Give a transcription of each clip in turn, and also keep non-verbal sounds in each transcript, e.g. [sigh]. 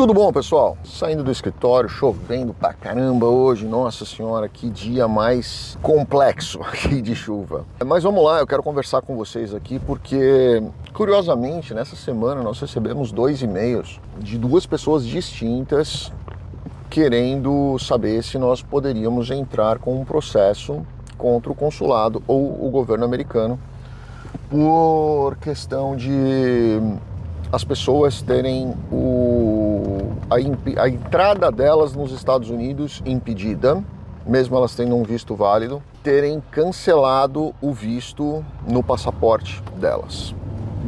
Tudo bom, pessoal? Saindo do escritório, chovendo pra caramba hoje. Nossa senhora, que dia mais complexo [laughs] aqui de chuva. Mas vamos lá, eu quero conversar com vocês aqui porque, curiosamente, nessa semana nós recebemos dois e-mails de duas pessoas distintas querendo saber se nós poderíamos entrar com um processo contra o consulado ou o governo americano por questão de as pessoas terem o, a, a, entrada delas nos Estados Unidos impedida, mesmo elas tendo um visto válido, terem cancelado o visto no passaporte delas.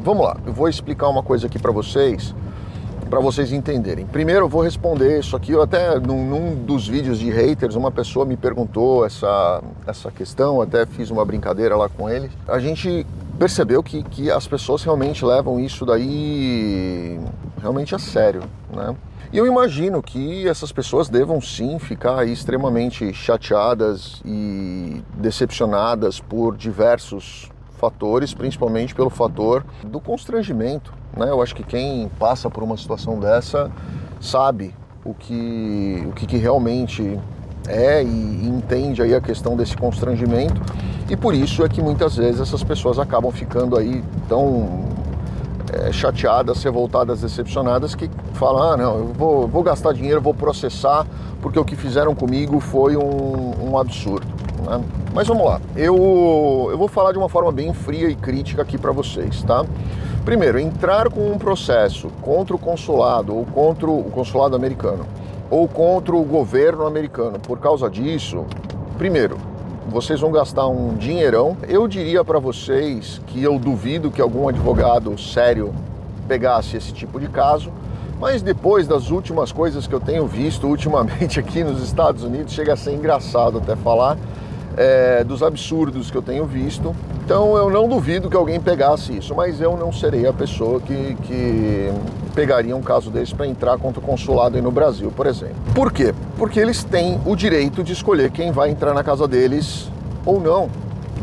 Vamos lá, eu vou explicar uma coisa aqui para vocês, para vocês entenderem. Primeiro eu vou responder isso aqui, eu até num, num, dos vídeos de haters, uma pessoa me perguntou essa, essa questão, até fiz uma brincadeira lá com ele. A gente percebeu que, que as pessoas realmente levam isso daí realmente a sério, né? E eu imagino que essas pessoas devam sim ficar extremamente chateadas e decepcionadas por diversos fatores, principalmente pelo fator do constrangimento. Né? Eu acho que quem passa por uma situação dessa sabe o que, o que, que realmente é e entende aí a questão desse constrangimento e por isso é que muitas vezes essas pessoas acabam ficando aí tão é, chateadas, revoltadas, decepcionadas que falam, ah não, eu vou, vou gastar dinheiro, vou processar porque o que fizeram comigo foi um, um absurdo. Né? Mas vamos lá, eu, eu vou falar de uma forma bem fria e crítica aqui para vocês, tá? Primeiro, entrar com um processo contra o consulado ou contra o consulado americano ou contra o governo americano. Por causa disso, primeiro, vocês vão gastar um dinheirão. Eu diria para vocês que eu duvido que algum advogado sério pegasse esse tipo de caso, mas depois das últimas coisas que eu tenho visto ultimamente [laughs] aqui nos Estados Unidos, chega a ser engraçado até falar é, dos absurdos que eu tenho visto. Então eu não duvido que alguém pegasse isso, mas eu não serei a pessoa que, que pegaria um caso desse para entrar contra o consulado aí no Brasil, por exemplo. Por quê? Porque eles têm o direito de escolher quem vai entrar na casa deles ou não.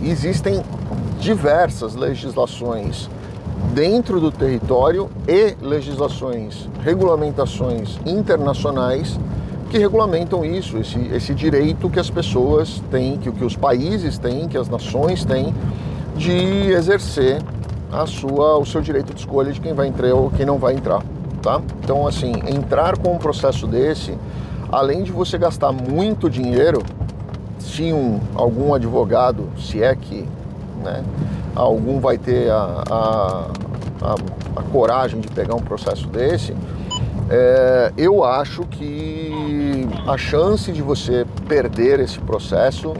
Existem diversas legislações dentro do território e legislações, regulamentações internacionais que regulamentam isso, esse, esse direito que as pessoas têm, que, que os países têm, que as nações têm de exercer a sua, o seu direito de escolha de quem vai entrar ou quem não vai entrar, tá? Então, assim, entrar com um processo desse, além de você gastar muito dinheiro, se um, algum advogado, se é que né, algum vai ter a, a, a, a coragem de pegar um processo desse, é, eu acho que a chance de você perder esse processo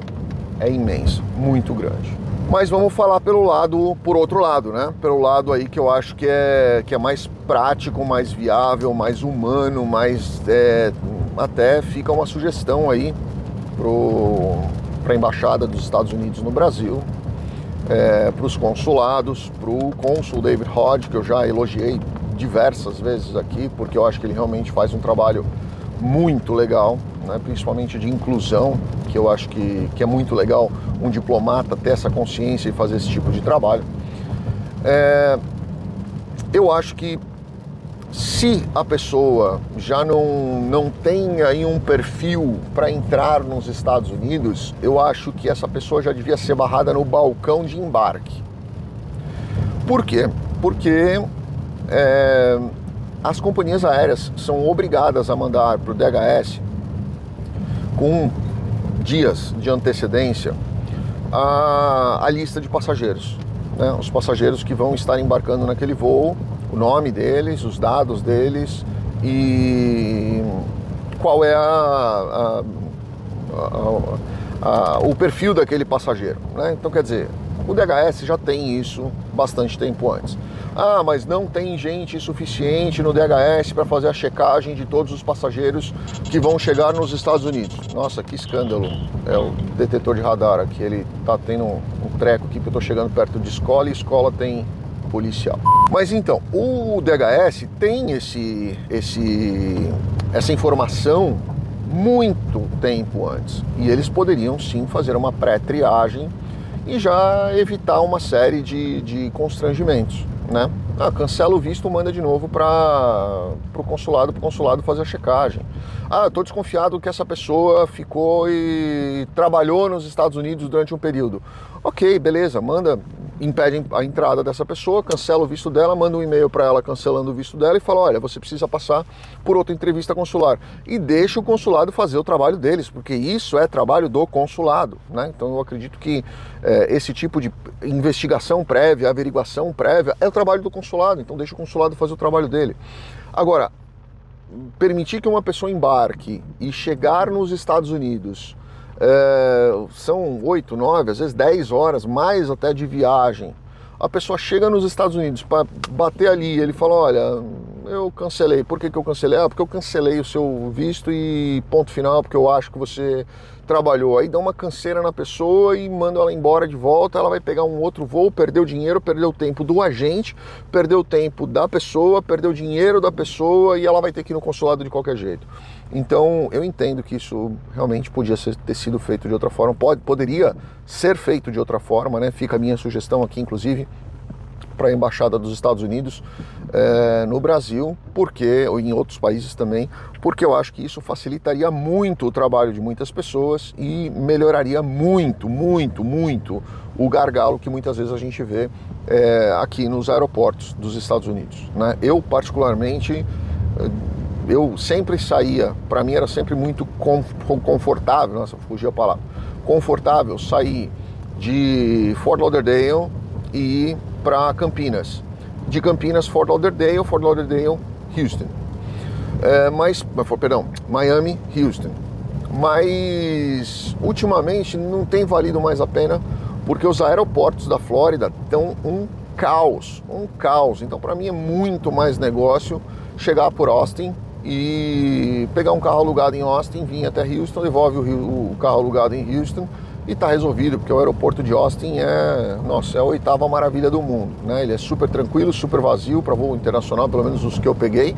é imensa, muito grande. Mas vamos falar pelo lado, por outro lado, né? Pelo lado aí que eu acho que é, que é mais prático, mais viável, mais humano, mais é, até fica uma sugestão aí para a embaixada dos Estados Unidos no Brasil, é, para os consulados, para o cônsul David Hodge, que eu já elogiei diversas vezes aqui, porque eu acho que ele realmente faz um trabalho muito legal, né? principalmente de inclusão, que eu acho que, que é muito legal um diplomata ter essa consciência e fazer esse tipo de trabalho. É, eu acho que se a pessoa já não, não tem aí um perfil para entrar nos Estados Unidos, eu acho que essa pessoa já devia ser barrada no balcão de embarque. Por quê? Porque é, as companhias aéreas são obrigadas a mandar para o DHS com dias de antecedência a, a lista de passageiros. Né? Os passageiros que vão estar embarcando naquele voo, o nome deles, os dados deles e qual é a, a, o perfil daquele passageiro. Né? Então, quer dizer, o DHS já tem isso bastante tempo antes. Ah, mas não tem gente suficiente no DHS para fazer a checagem de todos os passageiros que vão chegar nos Estados Unidos. Nossa, que escândalo. É o detetor de radar aqui, ele tá tendo um, treco aqui porque eu tô chegando perto de escola e escola tem policial. Mas então, o DHS tem esse, esse, essa informação muito tempo antes. E eles poderiam sim fazer uma pré-triagem e já evitar uma série de, de constrangimentos né? Ah, cancela o visto, manda de novo para o consulado para o consulado fazer a checagem. Ah, estou desconfiado que essa pessoa ficou e trabalhou nos Estados Unidos durante um período. Ok, beleza, manda, impede a entrada dessa pessoa, cancela o visto dela, manda um e-mail para ela cancelando o visto dela e fala: olha, você precisa passar por outra entrevista consular. E deixa o consulado fazer o trabalho deles, porque isso é trabalho do consulado. Né? Então eu acredito que é, esse tipo de investigação prévia, averiguação prévia, é o trabalho do consulado, então deixa o consulado fazer o trabalho dele. Agora, permitir que uma pessoa embarque e chegar nos Estados Unidos é, são oito, nove, às vezes dez horas, mais até de viagem. A pessoa chega nos Estados Unidos para bater ali, ele fala, olha, eu cancelei. Por que, que eu cancelei? Ah, porque eu cancelei o seu visto e ponto final, porque eu acho que você trabalhou. Aí dá uma canseira na pessoa e manda ela embora de volta, ela vai pegar um outro voo, perdeu dinheiro, perdeu tempo do agente, perdeu tempo da pessoa, perdeu dinheiro da pessoa e ela vai ter que ir no consulado de qualquer jeito. Então eu entendo que isso realmente podia ser, ter sido feito de outra forma, pode, poderia ser feito de outra forma, né? Fica a minha sugestão aqui, inclusive, para a Embaixada dos Estados Unidos é, no Brasil, porque, ou em outros países também, porque eu acho que isso facilitaria muito o trabalho de muitas pessoas e melhoraria muito, muito, muito o gargalo que muitas vezes a gente vê é, aqui nos aeroportos dos Estados Unidos. Né? Eu, particularmente, eu sempre saía, para mim era sempre muito confortável, nossa, fugia a palavra, confortável sair de Fort Lauderdale e para Campinas. De Campinas, Fort Lauderdale, Fort Lauderdale, Houston. É, mas, perdão, Miami, Houston. Mas ultimamente não tem valido mais a pena porque os aeroportos da Flórida estão um caos, um caos. Então, para mim é muito mais negócio chegar por Austin e pegar um carro alugado em Austin, vir até Houston, devolve o, o carro alugado em Houston e está resolvido, porque o aeroporto de Austin é, nossa, é a oitava maravilha do mundo, né? Ele é super tranquilo, super vazio para voo internacional, pelo menos os que eu peguei.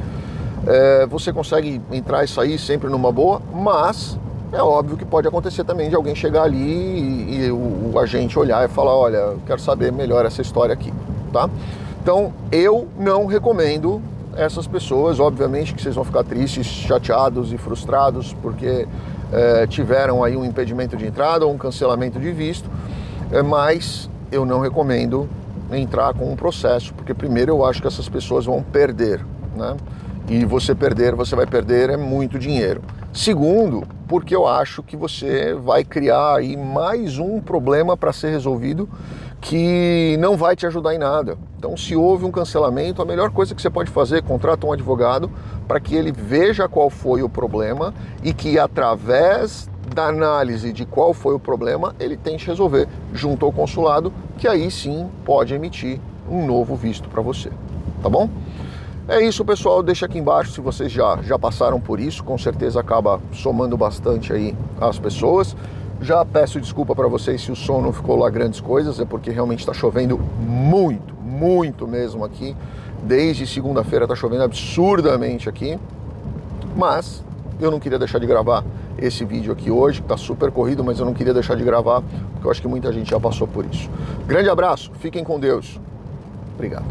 É, você consegue entrar e sair sempre numa boa, mas é óbvio que pode acontecer também de alguém chegar ali e, e o, o, agente olhar e falar, olha, quero saber melhor essa história aqui, tá? Então, eu não recomendo essas pessoas, obviamente que vocês vão ficar tristes, chateados e frustrados, porque é, tiveram aí um impedimento de entrada ou um cancelamento de visto, é, mas eu não recomendo entrar com um processo, porque primeiro eu acho que essas pessoas vão perder, né? E você perder, você vai perder é muito dinheiro. Segundo, porque eu acho que você vai criar aí mais um problema para ser resolvido que não vai te ajudar em nada. Então, se houve um cancelamento, a melhor coisa que você pode fazer é contratar um advogado para que ele veja qual foi o problema e que através da análise de qual foi o problema, ele tente resolver junto ao consulado, que aí sim pode emitir um novo visto para você. Tá bom? É isso, pessoal. Deixa aqui embaixo se vocês já, já passaram por isso. Com certeza acaba somando bastante aí as pessoas. Já peço desculpa para vocês se o som não ficou lá grandes coisas, é porque realmente está chovendo muito, muito mesmo aqui. Desde segunda-feira está chovendo absurdamente aqui. Mas eu não queria deixar de gravar esse vídeo aqui hoje, que está super corrido, mas eu não queria deixar de gravar, porque eu acho que muita gente já passou por isso. Grande abraço, fiquem com Deus. Obrigado.